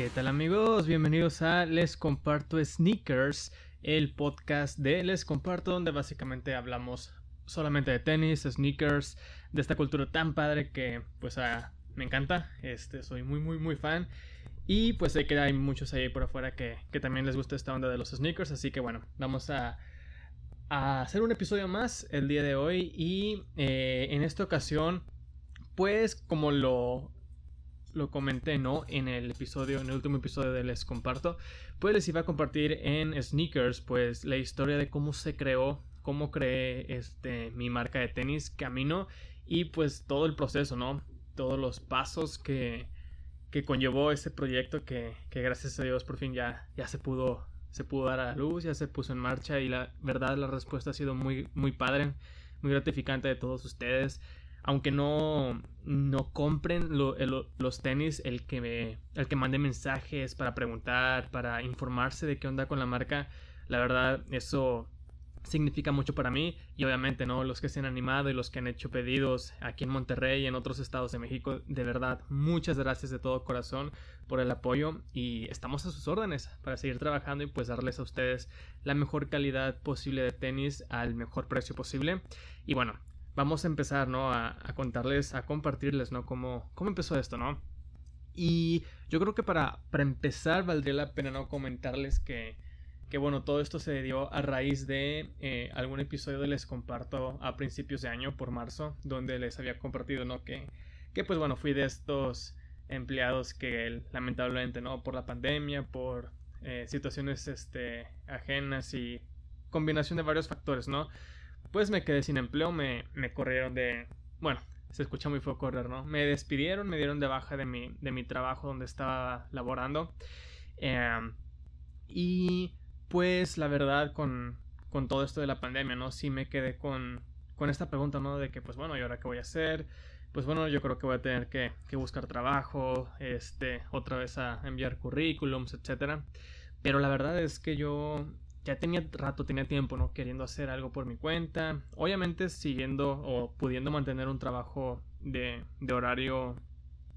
¿Qué tal amigos? Bienvenidos a Les Comparto Sneakers, el podcast de Les Comparto donde básicamente hablamos solamente de tenis, sneakers, de esta cultura tan padre que pues ah, me encanta, este, soy muy muy muy fan. Y pues sé que hay muchos ahí por afuera que, también les gusta esta onda de los sneakers, así que bueno, vamos a, hacer un episodio más el día de hoy. Y eh, en esta ocasión pues como lo lo comenté, ¿no? En el episodio, en el último episodio de Les Comparto, pues les iba a compartir en Sneakers, pues la historia de cómo se creó, cómo creé este, mi marca de tenis, Camino, y pues todo el proceso, ¿no? Todos los pasos que, que conllevó ese proyecto que, que, gracias a Dios por fin ya, ya se pudo se pudo dar a la luz, ya se puso en marcha y la verdad la respuesta ha sido muy muy padre, muy gratificante de todos ustedes aunque no, no compren los tenis, el que, el que mande mensajes para preguntar, para informarse de qué onda con la marca, la verdad eso significa mucho para mí. Y obviamente no los que se han animado y los que han hecho pedidos aquí en Monterrey y en otros estados de México de verdad muchas gracias de todo corazón por el apoyo y estamos a sus órdenes para seguir trabajando y pues darles a ustedes la mejor calidad posible de tenis al mejor precio posible. Y bueno vamos a empezar, ¿no? A, contarles, a compartirles, ¿no? Cómo, cómo empezó esto, ¿no? Y yo creo que para, para empezar valdría la pena, ¿no? Comentarles que, que bueno, todo esto se dio a raíz de eh, algún episodio que les comparto a principios de año, por marzo, donde les había compartido, ¿no? Que, que pues bueno, fui de estos empleados que lamentablemente, ¿no? Por la pandemia, por eh, situaciones este, ajenas y combinación de varios factores, ¿no? Pues me quedé sin empleo, me, me corrieron de... Bueno, se escucha muy feo correr, ¿no? Me despidieron, me dieron de baja de mi, de mi trabajo donde estaba laborando. Em, y pues la verdad con, con todo esto de la pandemia, ¿no? Sí me quedé con, con esta pregunta, ¿no? De que pues bueno, ¿y ahora qué voy a hacer? Pues bueno, yo creo que voy a tener que, que buscar trabajo, este, otra vez a enviar currículums, etcétera. Pero la verdad es que yo ya tenía rato, tenía tiempo, ¿no? Queriendo hacer algo por mi cuenta. Obviamente siguiendo o pudiendo mantener un trabajo de, de horario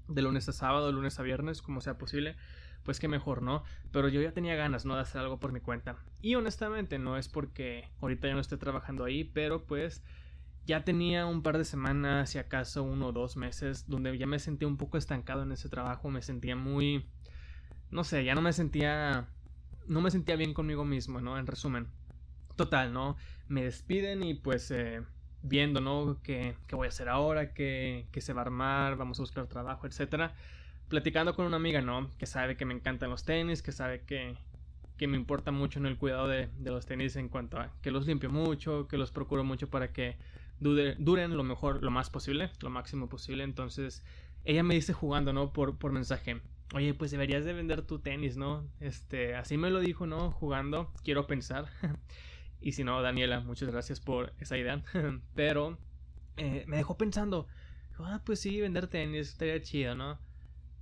de lunes a sábado, lunes a viernes, como sea posible, pues que mejor, ¿no? Pero yo ya tenía ganas, ¿no? De hacer algo por mi cuenta. Y honestamente no es porque ahorita ya no esté trabajando ahí, pero pues ya tenía un par de semanas, si acaso uno o dos meses, donde ya me sentía un poco estancado en ese trabajo, me sentía muy... No sé, ya no me sentía no me sentía bien conmigo mismo, ¿no? En resumen. Total, ¿no? Me despiden y pues eh, viendo, ¿no? ¿Qué, voy a hacer ahora? ¿Qué, se va a armar? Vamos a buscar trabajo, etcétera. Platicando con una amiga, ¿no? Que sabe que me encantan los tenis, que sabe que, que me importa mucho en el cuidado de, los tenis en cuanto a que los limpio mucho, que los procuro mucho para que duren lo mejor, lo más posible, lo máximo posible. Entonces, ella me dice jugando, ¿no? Por, por mensaje oye, pues deberías de vender tu tenis, ¿no? Este, así me lo dijo, ¿no? Jugando, quiero pensar. y si no, Daniela, muchas gracias por esa idea. Pero eh, me dejó pensando, ah, pues sí, vender tenis estaría chido, ¿no?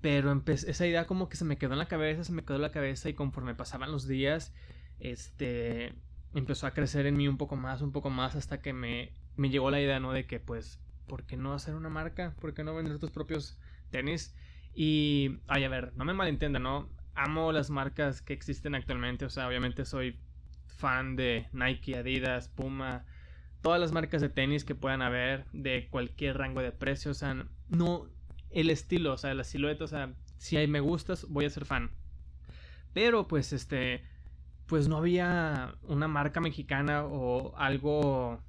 Pero esa idea como que se me quedó en la cabeza, se me quedó en la cabeza y conforme pasaban los días, este, empezó a crecer en mí un poco más, un poco más, hasta que me, me llegó la idea, ¿no? De que, pues, ¿por qué no hacer una marca? ¿Por qué no vender tus propios tenis? Y, ay, a ver, no me malentienda, ¿no? Amo las marcas que existen actualmente, o sea, obviamente soy fan de Nike, Adidas, Puma, todas las marcas de tenis que puedan haber de cualquier rango de precio, o sea, no el estilo, o sea, la silueta, o sea, si hay me gustas, voy a ser fan. Pero pues este pues no había una marca mexicana o algo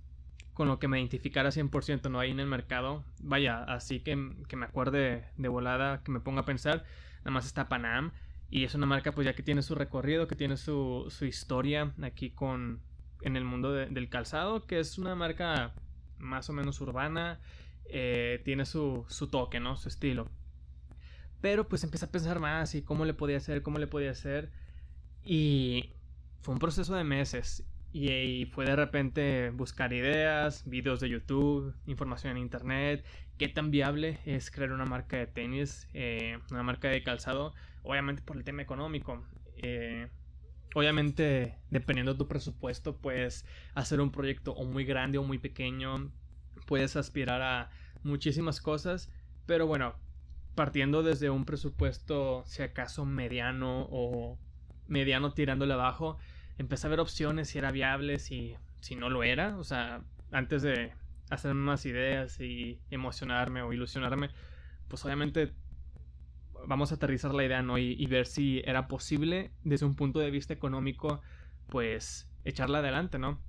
con lo que me identificara 100%, no hay en el mercado. Vaya, así que, que, me acuerde de volada, que me ponga a pensar, nada más está Panam. Y es una marca pues ya que tiene su recorrido, que tiene su, su historia aquí con en el mundo del calzado, que es una marca más o menos urbana, eh, tiene su, su toque, ¿no? Su estilo. Pero pues empecé a pensar más y cómo le podía hacer, cómo le podía hacer. Y fue un proceso de meses. Y, fue de repente buscar ideas, videos de YouTube, información en internet, qué tan viable es crear una marca de tenis, eh, una marca de calzado, obviamente por el tema económico. Eh, obviamente, dependiendo de tu presupuesto, puedes hacer un proyecto o muy grande o muy pequeño, puedes aspirar a muchísimas cosas, pero bueno, partiendo desde un presupuesto, si acaso mediano o mediano tirándole abajo, empecé a ver opciones si era viable, si, si no lo era. O sea, antes de hacerme más ideas y emocionarme o ilusionarme, pues obviamente vamos a aterrizar la idea, ¿no? Y, y, ver si era posible desde un punto de vista económico, pues echarla adelante, ¿no?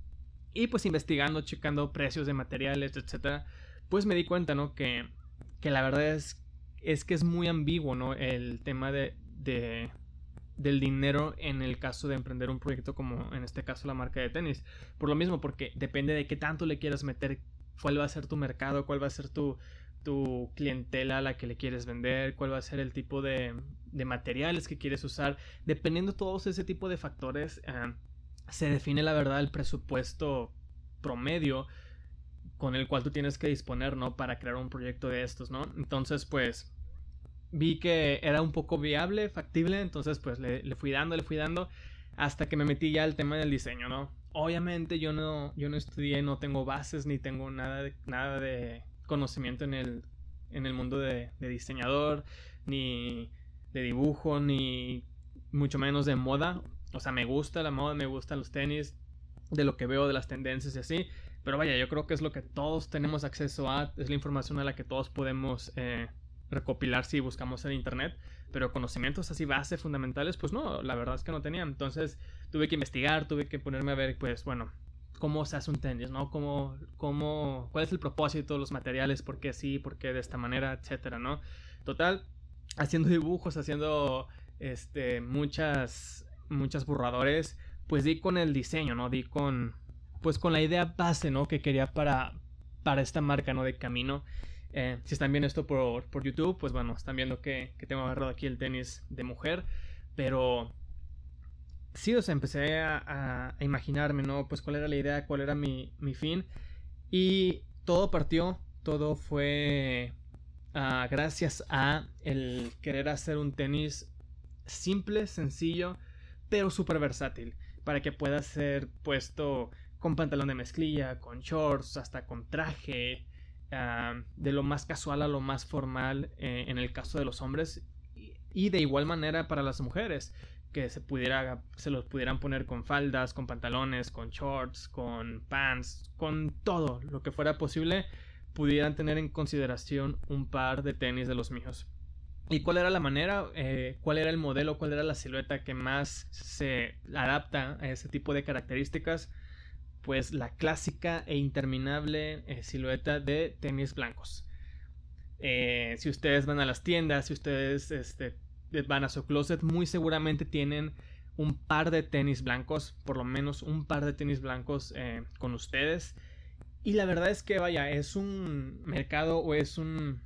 Y pues investigando, checando precios de materiales, etcétera, pues me di cuenta, ¿no? Que, que la verdad es, es que es muy ambiguo, ¿no? El tema de, de, del dinero en el caso de emprender un proyecto como en este caso la marca de tenis. Por lo mismo, porque depende de qué tanto le quieras meter, cuál va a ser tu mercado, cuál va a ser tu, tu clientela a la que le quieres vender, cuál va a ser el tipo de, de materiales que quieres usar. Dependiendo de todos ese tipo de factores, eh, se define la verdad el presupuesto promedio con el cual tú tienes que disponer, ¿no? Para crear un proyecto de estos, ¿no? Entonces, pues, vi que era un poco viable, factible, entonces, pues, le, le fui dando, le fui dando, hasta que me metí ya al tema del diseño, ¿no? Obviamente yo no, yo no estudié, no tengo bases, ni tengo nada de, nada de conocimiento en el, en el mundo de, diseñador, ni de dibujo, ni mucho menos de moda. O sea, me gusta la moda, me gustan los tenis, de lo que veo de las tendencias y así. Pero vaya, yo creo que es lo que todos tenemos acceso a, es la información a la que todos podemos eh, recopilar si buscamos en internet. Pero conocimientos así base fundamentales, pues no, la verdad es que no tenía. Entonces tuve que investigar, tuve que ponerme a ver, pues bueno, cómo se hace un tenis, ¿no? Cómo, cómo, cuál es el propósito, los materiales, por qué sí, por qué de esta manera, etcétera, ¿no? Total, haciendo dibujos, haciendo este, muchas, muchas borradores, pues di con el diseño, ¿no? Di con, pues con la idea base, ¿no? Que quería para, para esta marca, ¿no? De camino. Eh, si están viendo esto por, por, YouTube, pues bueno, están viendo que, que tengo agarrado aquí el tenis de mujer, pero sí, o sea, empecé a, a, imaginarme, ¿no? Pues cuál era la idea, cuál era mi, mi fin. Y todo partió, todo fue uh, gracias a el querer hacer un tenis simple, sencillo, pero súper versátil. Para que pueda ser puesto con pantalón de mezclilla, con shorts, hasta con traje. De lo más casual a lo más formal eh, en el caso de los hombres. Y de igual manera para las mujeres que se pudiera se los pudieran poner con faldas, con pantalones, con shorts, con pants, con todo lo que fuera posible, pudieran tener en consideración un par de tenis de los míos. ¿Y cuál era la manera? Eh, ¿Cuál era el modelo? ¿Cuál era la silueta que más se adapta a ese tipo de características? Pues la clásica e interminable eh, silueta de tenis blancos. Eh, si ustedes van a las tiendas, si ustedes este, van a su closet, muy seguramente tienen un par de tenis blancos, por lo menos un par de tenis blancos eh, con ustedes. Y la verdad es que, vaya, es un mercado o es un...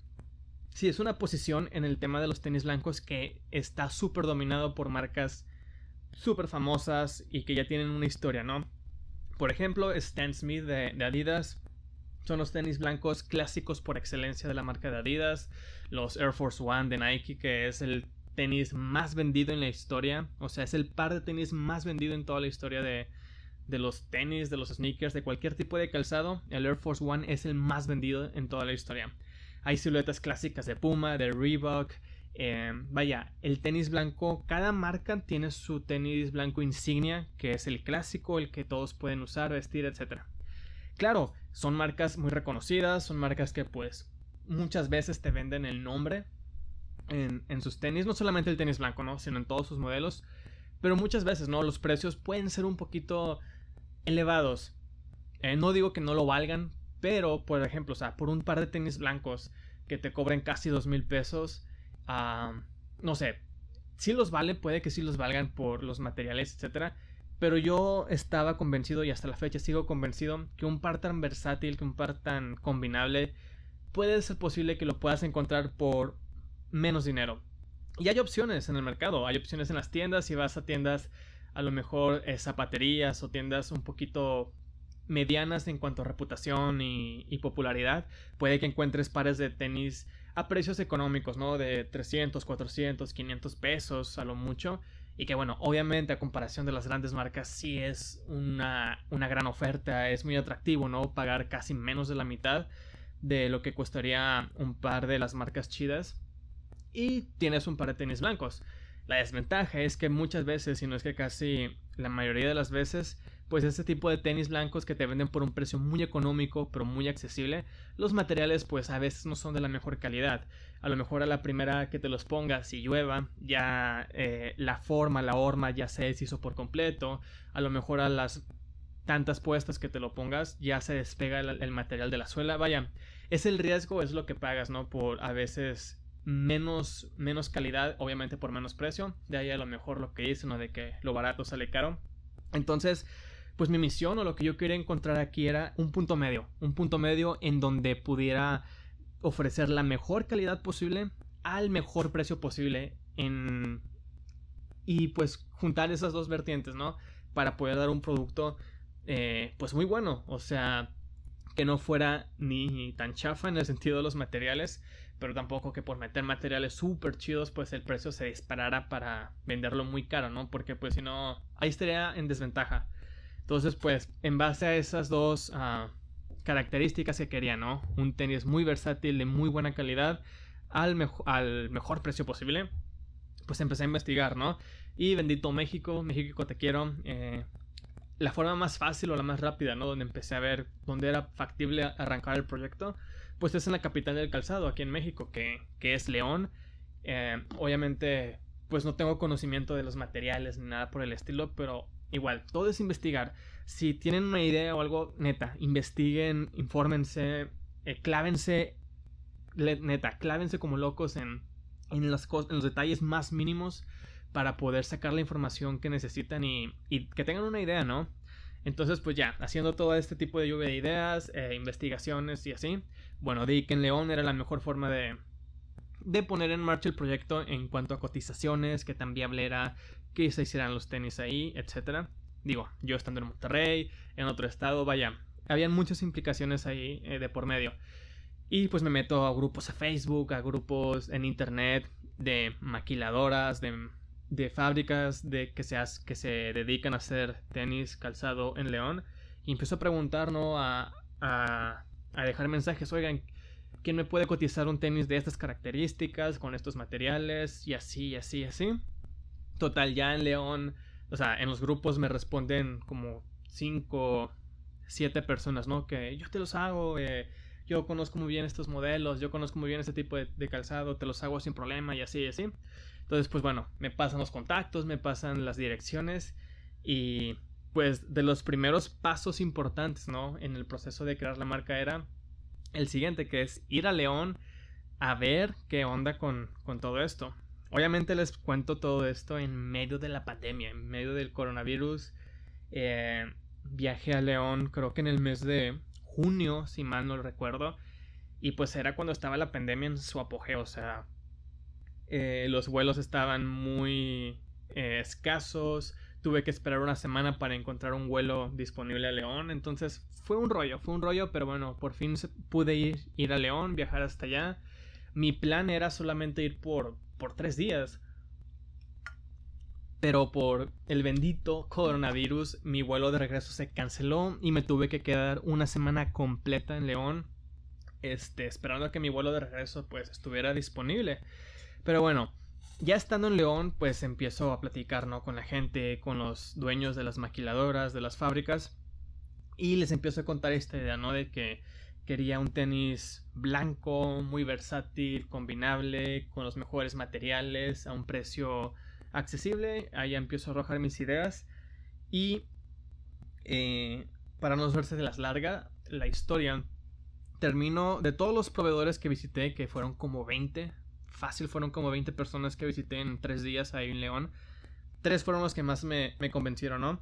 Sí, es una posición en el tema de los tenis blancos que está súper dominado por marcas súper famosas y que ya tienen una historia, ¿no? Por ejemplo, Stan Smith de, Adidas son los tenis blancos clásicos por excelencia de la marca de Adidas. Los Air Force One de Nike, que es el tenis más vendido en la historia. O sea, es el par de tenis más vendido en toda la historia de, de los tenis, de los sneakers, de cualquier tipo de calzado. El Air Force One es el más vendido en toda la historia. Hay siluetas clásicas de Puma, de Reebok. Eh, vaya, el tenis blanco, cada marca tiene su tenis blanco insignia, que es el clásico, el que todos pueden usar, vestir, etc. Claro, son marcas muy reconocidas, son marcas que pues muchas veces te venden el nombre en, sus tenis, no solamente el tenis blanco, ¿no? Sino en todos sus modelos. Pero muchas veces, ¿no? Los precios pueden ser un poquito elevados. Eh, no digo que no lo valgan, pero, por ejemplo, o sea, por un par de tenis blancos que te cobren casi dos mil pesos, no sé, si los vale, puede que sí los valgan por los materiales, etcétera. Pero yo estaba convencido y hasta la fecha sigo convencido que un par tan versátil, que un par tan combinable, puede ser posible que lo puedas encontrar por menos dinero. Y hay opciones en el mercado, hay opciones en las tiendas, si vas a tiendas a lo mejor eh, zapaterías o tiendas un poquito medianas en cuanto a reputación y, popularidad, puede que encuentres pares de tenis a precios económicos, ¿no? De 300, 400, 500 pesos a lo mucho. Y que bueno, obviamente a comparación de las grandes marcas sí es una, una gran oferta, es muy atractivo, ¿no? Pagar casi menos de la mitad de lo que costaría un par de las marcas chidas. y tienes un par de tenis blancos. La desventaja es que muchas veces, si no es que casi la mayoría de las veces, pues este tipo de tenis blancos que te venden por un precio muy económico pero muy accesible, los materiales pues a veces no son de la mejor calidad. A lo mejor a la primera que te los pongas y llueva, ya eh, la forma, la horma ya se deshizo por completo. A lo mejor a las tantas puestas que te lo pongas ya se despega el, el material de la suela. Vaya, es el riesgo, es lo que pagas, ¿no? Por a veces menos, menos calidad, obviamente por menos precio. De ahí a lo mejor lo que dicen, ¿no? De que lo barato sale caro. Entonces, pues mi misión o lo que yo quería encontrar aquí era un punto medio. Un punto medio en donde pudiera ofrecer la mejor calidad posible al mejor precio posible en... Y pues juntar esas dos vertientes, ¿no? Para poder dar un producto eh, pues muy bueno. O sea, que no fuera ni tan chafa en el sentido de los materiales, pero tampoco que por meter materiales súper chidos, pues el precio se disparara para venderlo muy caro, ¿no? Porque pues si no, ahí estaría en desventaja. Entonces, pues, en base a esas dos ah, características que quería, ¿no? Un tenis muy versátil, de muy buena calidad, al, mejor precio posible, pues empecé a investigar, ¿no? Y bendito México, México te quiero. Eh, la forma más fácil o la más rápida, ¿no? Donde empecé a ver dónde era factible arrancar el proyecto, pues es en la capital del calzado, aquí en México, que, es León. Eh, obviamente, pues no tengo conocimiento de los materiales ni nada por el estilo, pero igual, todo es investigar. Si tienen una idea o algo, neta, investiguen, infórmense, eh, clávense, neta, clávense como locos en, en, los detalles más mínimos para poder sacar la información que necesitan y, que tengan una idea, ¿no? Entonces, pues ya, haciendo todo este tipo de lluvia de ideas, eh, investigaciones y así, bueno, di que en León era la mejor forma de, de poner en marcha el proyecto en cuanto a cotizaciones, que tan viable era que se hicieran los tenis ahí, etcétera. Digo, yo estando en Monterrey, en otro estado, vaya, habían muchas implicaciones ahí eh, de por medio. Y pues me meto a grupos de Facebook, a grupos en internet de maquiladoras, de de fábricas de que se, que se dedican a hacer tenis calzado en León y empezó a preguntar, ¿no? A, a, a, dejar mensajes, oigan, ¿quién me puede cotizar un tenis de estas características, con estos materiales? Y así, y así, y así. Total, ya en León, o sea, en los grupos me responden como 5, 7 personas, ¿no? Que yo te los hago, eh, yo conozco muy bien estos modelos, yo conozco muy bien este tipo de, de calzado, te los hago sin problema y así, y así. Entonces, pues bueno, me pasan los contactos, me pasan las direcciones y pues de los primeros pasos importantes, ¿no? En el proceso de crear la marca era el siguiente, que es ir a León a ver qué onda con, todo esto. Obviamente les cuento todo esto en medio de la pandemia, en medio del coronavirus. Eh, viajé a León creo que en el mes de junio, si mal no recuerdo. Y pues era cuando estaba la pandemia en su apogeo, o sea, eh, los vuelos estaban muy eh, escasos, tuve que esperar una semana para encontrar un vuelo disponible a León, entonces fue un rollo, fue un rollo, pero bueno, por fin pude ir, ir a León, viajar hasta allá. Mi plan era solamente ir por, por tres días, pero por el bendito coronavirus mi vuelo de regreso se canceló y me tuve que quedar una semana completa en León, este, esperando a que mi vuelo de regreso pues estuviera disponible. Pero bueno, ya estando en León, pues empiezo a platicar, ¿no? Con la gente, con los dueños de las maquiladoras, de las fábricas. Y les empiezo a contar esta idea, ¿no? De que quería un tenis blanco, muy versátil, combinable, con los mejores materiales, a un precio accesible. Ahí empiezo a arrojar mis ideas. Y eh, para no verse de las largas, la historia termino de todos los proveedores que visité, que fueron como 20, fácil fueron como 20 personas que visité en tres días ahí en León. Tres fueron los que más me, convencieron, ¿no?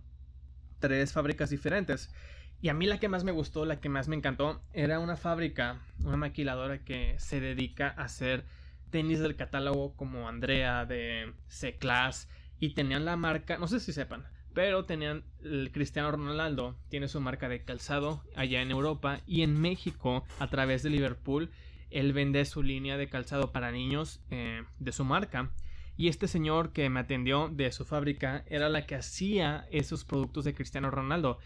Tres fábricas diferentes. Y a mí la que más me gustó, la que más me encantó, era una fábrica, una maquiladora que se dedica a hacer tenis del catálogo como Andrea de C-Class y tenían la marca, no sé si sepan, pero tenían el Cristiano Ronaldo, tiene su marca de calzado allá en Europa y en México a través de Liverpool él vende su línea de calzado para niños eh, de su marca. Y este señor que me atendió de su fábrica era la que hacía esos productos de Cristiano Ronaldo.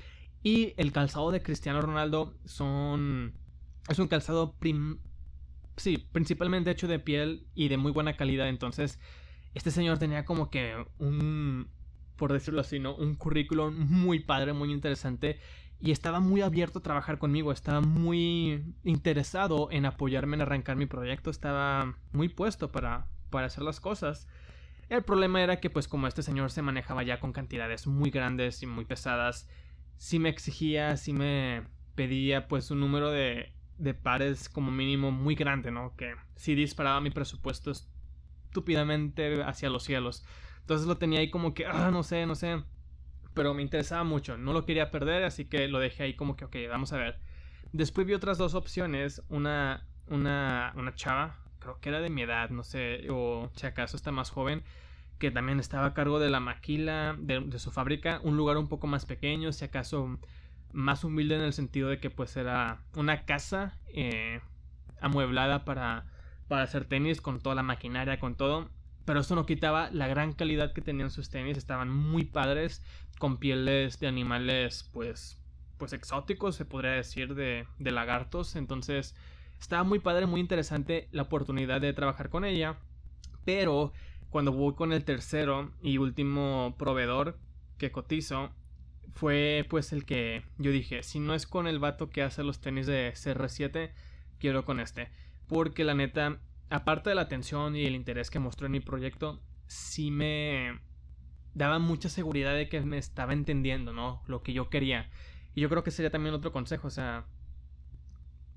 Y el calzado de Cristiano Ronaldo son... Es un calzado sí, principalmente hecho de piel y de muy buena calidad. Entonces, este señor tenía como que un, por decirlo así, ¿no? Un currículum muy padre, muy interesante. Y estaba muy abierto a trabajar conmigo, estaba muy interesado en apoyarme en arrancar mi proyecto, estaba muy puesto para, para hacer las cosas. El problema era que pues como este señor se manejaba ya con cantidades muy grandes y muy pesadas, sí me exigía, sí me pedía pues un número de, de pares como mínimo muy grande, ¿no? Que sí disparaba mi presupuesto estúpidamente hacia los cielos. Entonces lo tenía ahí como que, ah, no sé, no sé. Pero me interesaba mucho, no lo quería perder, así que lo dejé ahí como que, ok, vamos a ver. Después vi otras dos opciones, una, una, una chava, creo que era de mi edad, no sé, o si acaso está más joven, que también estaba a cargo de la maquila de, su fábrica, un lugar un poco más pequeño, si acaso más humilde en el sentido de que pues era una casa eh, amueblada para para hacer tenis con toda la maquinaria, con todo. Pero eso no quitaba la gran calidad que tenían sus tenis. Estaban muy padres, con pieles de animales, pues, pues exóticos, se podría decir, de, de lagartos. Entonces, estaba muy padre, muy interesante la oportunidad de trabajar con ella. Pero cuando voy con el tercero y último proveedor que cotizo, fue pues el que yo dije, si no es con el vato que hace los tenis de CR7, quiero con este. Porque la neta, aparte de la atención y el interés que mostró en mi proyecto, sí me daba mucha seguridad de que me estaba entendiendo, ¿no? Lo que yo quería. Y yo creo que sería también otro consejo, o sea,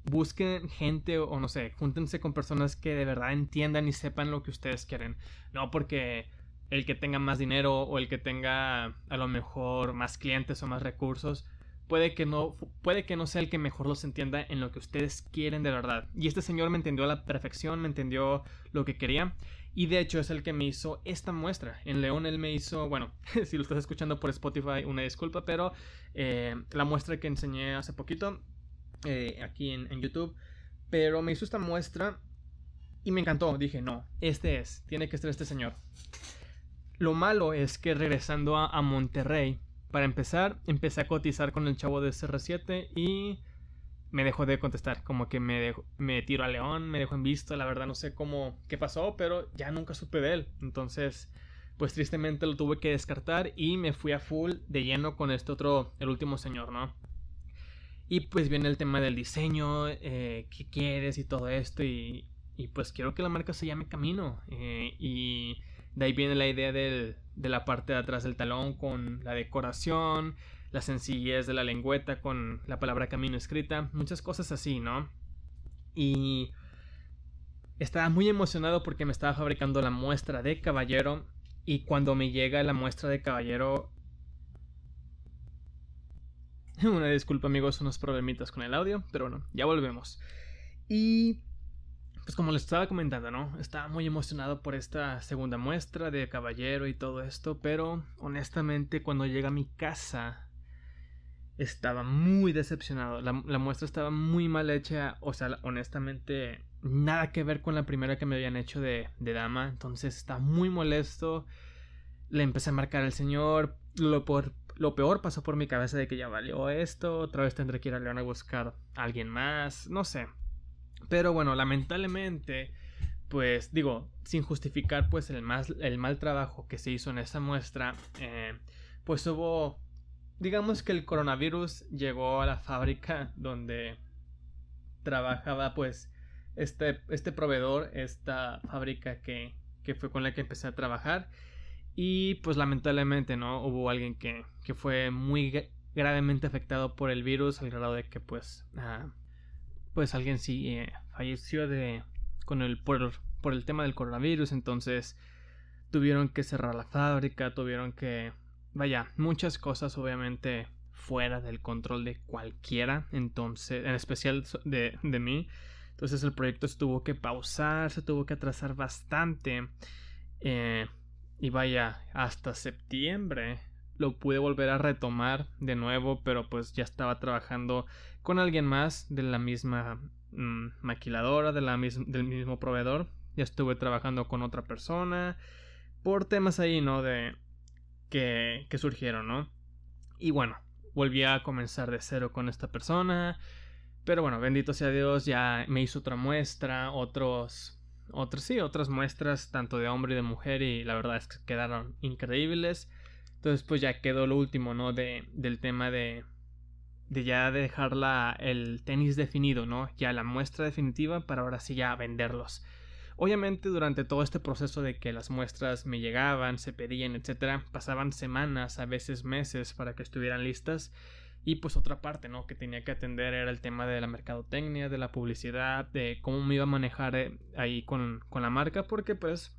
busquen gente o, no sé, júntense con personas que de verdad entiendan y sepan lo que ustedes quieren. No porque el que tenga más dinero o el que tenga a lo mejor más clientes o más recursos puede que no puede que no sea el que mejor los entienda en lo que ustedes quieren de verdad. Y este señor me entendió a la perfección, me entendió lo que quería. Y de hecho es el que me hizo esta muestra. En León él me hizo, bueno, si lo estás escuchando por Spotify, una disculpa, pero eh, la muestra que enseñé hace poquito eh, aquí en, YouTube. Pero me hizo esta muestra y me encantó. Dije, no, este es, tiene que ser este señor. Lo malo es que regresando a Monterrey, para empezar, empecé a cotizar con el chavo de CR7 y me dejó de contestar. Como que me, dejó, me tiró a León, me dejó en visto. La verdad no sé cómo, qué pasó, pero ya nunca supe de él. Entonces, pues tristemente lo tuve que descartar y me fui a full de lleno con este otro, el último señor, ¿no? Y pues viene el tema del diseño, eh, qué quieres y todo esto. Y, pues quiero que la marca se llame Camino. Eh, y de ahí viene la idea de la parte de atrás del talón con la decoración, la sencillez de la lengüeta con la palabra camino escrita, muchas cosas así, ¿no? Y estaba muy emocionado porque me estaba fabricando la muestra de caballero y cuando me llega la muestra de caballero... Una disculpa amigos, unos problemitas con el audio, pero bueno, ya volvemos. Y pues como les estaba comentando, ¿no? Estaba muy emocionado por esta segunda muestra de Caballero y todo esto, pero honestamente cuando llega a mi casa estaba muy decepcionado. La, muestra estaba muy mal hecha, o sea, honestamente nada que ver con la primera que me habían hecho de, de dama, entonces está muy molesto. Le empecé a marcar al señor, lo, por, lo peor pasó por mi cabeza de que ya valió esto, otra vez tendré que ir a León a buscar a alguien más, no sé. Pero bueno, lamentablemente, pues digo, sin justificar pues el, más, el mal trabajo que se hizo en esa muestra, eh, pues hubo, digamos que el coronavirus llegó a la fábrica donde trabajaba pues este, este proveedor, esta fábrica que, que fue con la que empecé a trabajar. Y pues lamentablemente, ¿no? Hubo alguien que, que fue muy gravemente afectado por el virus al grado de que pues ah, pues alguien sí eh, falleció de con el por, por el tema del coronavirus entonces tuvieron que cerrar la fábrica tuvieron que vaya muchas cosas obviamente fuera del control de cualquiera entonces en especial de, de mí. Entonces el proyecto se tuvo que pausar se tuvo que atrasar bastante eh, y vaya hasta septiembre lo pude volver a retomar de nuevo, pero pues ya estaba trabajando con alguien más de la misma mm, maquiladora, de la del mismo proveedor. Ya estuve trabajando con otra persona por temas ahí, ¿no? De que, que surgieron, ¿no? Y bueno, volví a comenzar de cero con esta persona. Pero bueno, bendito sea Dios, ya me hizo otra muestra, otros, otros, sí, otras muestras, tanto de hombre y de mujer, y la verdad es que quedaron increíbles. Entonces, pues ya quedó lo último, ¿no? De, del tema de, de ya dejar la, el tenis definido, ¿no? Ya la muestra definitiva para ahora sí ya venderlos. Obviamente durante todo este proceso de que las muestras me llegaban, se pedían, etcétera, pasaban semanas, a veces meses para que estuvieran listas y pues otra parte, ¿no? Que tenía que atender era el tema de la mercadotecnia, de la publicidad, de cómo me iba a manejar eh, ahí con, con la marca, porque pues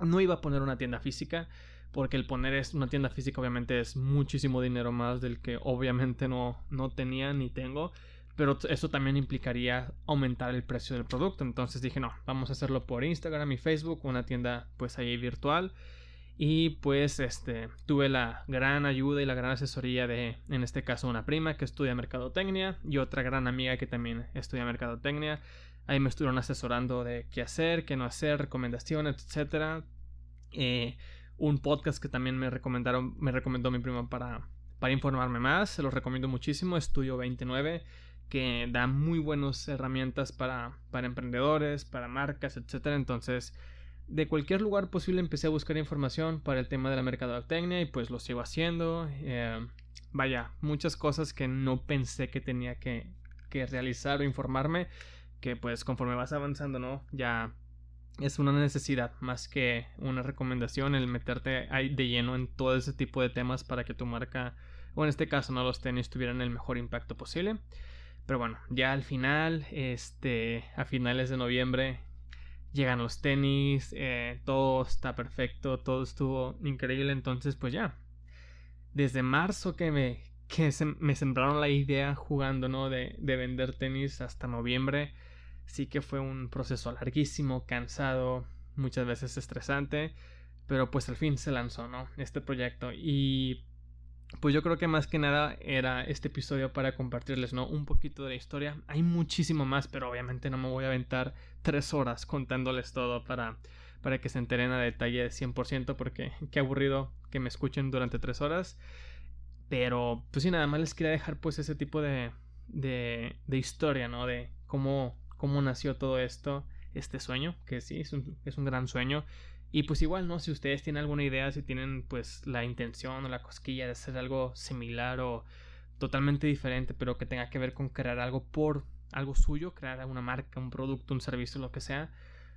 no iba a poner una tienda física, porque el poner es una tienda física obviamente es muchísimo dinero más del que obviamente no, no tenía ni tengo, pero eso también implicaría aumentar el precio del producto, entonces dije no, vamos a hacerlo por Instagram y Facebook, una tienda pues ahí virtual y pues este tuve la gran ayuda y la gran asesoría de en este caso una prima que estudia mercadotecnia y otra gran amiga que también estudia mercadotecnia. Ahí me estuvieron asesorando de qué hacer qué no hacer recomendaciones etcétera. Eh, un podcast que también me recomendaron me recomendó mi prima para para informarme más se los recomiendo muchísimo estudio 29 que da muy buenas herramientas para para emprendedores para marcas etcétera entonces de cualquier lugar posible empecé a buscar información para el tema de la mercadotecnia y pues lo sigo haciendo. Eh, vaya, muchas cosas que no pensé que tenía que, que, realizar o informarme, que pues conforme vas avanzando, ¿no? Ya es una necesidad más que una recomendación el meterte de lleno en todo ese tipo de temas para que tu marca, o en este caso, no los tenis tuvieran el mejor impacto posible. Pero bueno, ya al final, este, a finales de noviembre llegan los tenis, eh, todo está perfecto, todo estuvo increíble, entonces pues ya. Desde marzo que me, que me sembraron la idea jugando, ¿no? De, de vender tenis hasta noviembre, sí que fue un proceso larguísimo, cansado, muchas veces estresante, pero pues al fin se lanzó, ¿no? Este proyecto y pues yo creo que más que nada era este episodio para compartirles, ¿no? Un poquito de la historia. Hay muchísimo más, pero obviamente no me voy a aventar tres horas contándoles todo para, para que se enteren a detalle 100% porque qué aburrido que me escuchen durante tres horas. Pero pues sí, nada más les quería dejar pues ese tipo de, de, de historia, ¿no? De cómo, cómo nació todo esto, este sueño, que sí, es un, es un gran sueño. Y pues igual, ¿no? Si ustedes tienen alguna idea, si tienen pues la intención o la cosquilla de hacer algo similar o totalmente diferente, pero que tenga que ver con crear algo por algo suyo, crear una marca, un producto, un servicio, lo que sea,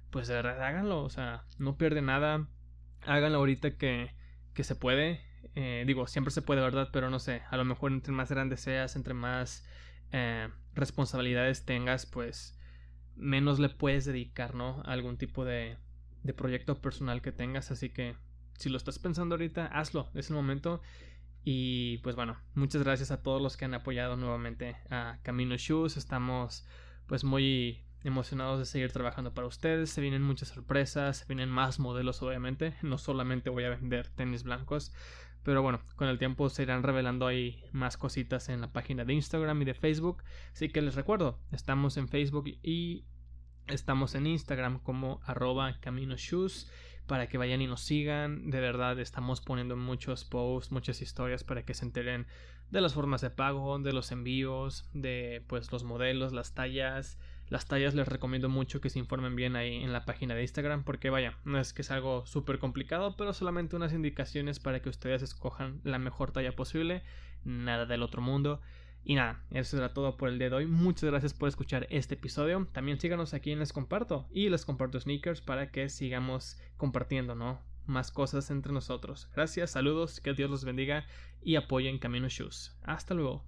pues de verdad háganlo, o sea, no pierde nada, háganlo ahorita que, que se puede, eh, digo, siempre se puede, ¿verdad? Pero no sé, a lo mejor entre más grande seas, entre más eh, responsabilidades tengas, pues menos le puedes dedicar, ¿no? A algún tipo de, proyecto personal que tengas. Así que si lo estás pensando ahorita, hazlo, es el momento. Y pues bueno, muchas gracias a todos los que han apoyado nuevamente a Camino Shoes. Estamos pues muy emocionados de seguir trabajando para ustedes. Se vienen muchas sorpresas, se vienen más modelos obviamente. No solamente voy a vender tenis blancos. Pero bueno, con el tiempo se irán revelando ahí más cositas en la página de Instagram y de Facebook. Así que les recuerdo, estamos en Facebook y Estamos en Instagram como arroba caminoshoes para que vayan y nos sigan. De verdad, estamos poniendo muchos posts, muchas historias para que se enteren de las formas de pago, de los envíos, de pues los modelos, las tallas. Las tallas les recomiendo mucho que se informen bien ahí en la página de Instagram porque vaya, no es que es algo súper complicado, pero solamente unas indicaciones para que ustedes escojan la mejor talla posible, nada del otro mundo. Y nada, eso era todo por el día de hoy. Muchas gracias por escuchar este episodio. También síganos aquí en Les Comparto y Les Comparto Sneakers para que sigamos compartiendo, ¿no? Más cosas entre nosotros. Gracias, saludos, que Dios los bendiga y apoyen Camino Shoes. Hasta luego.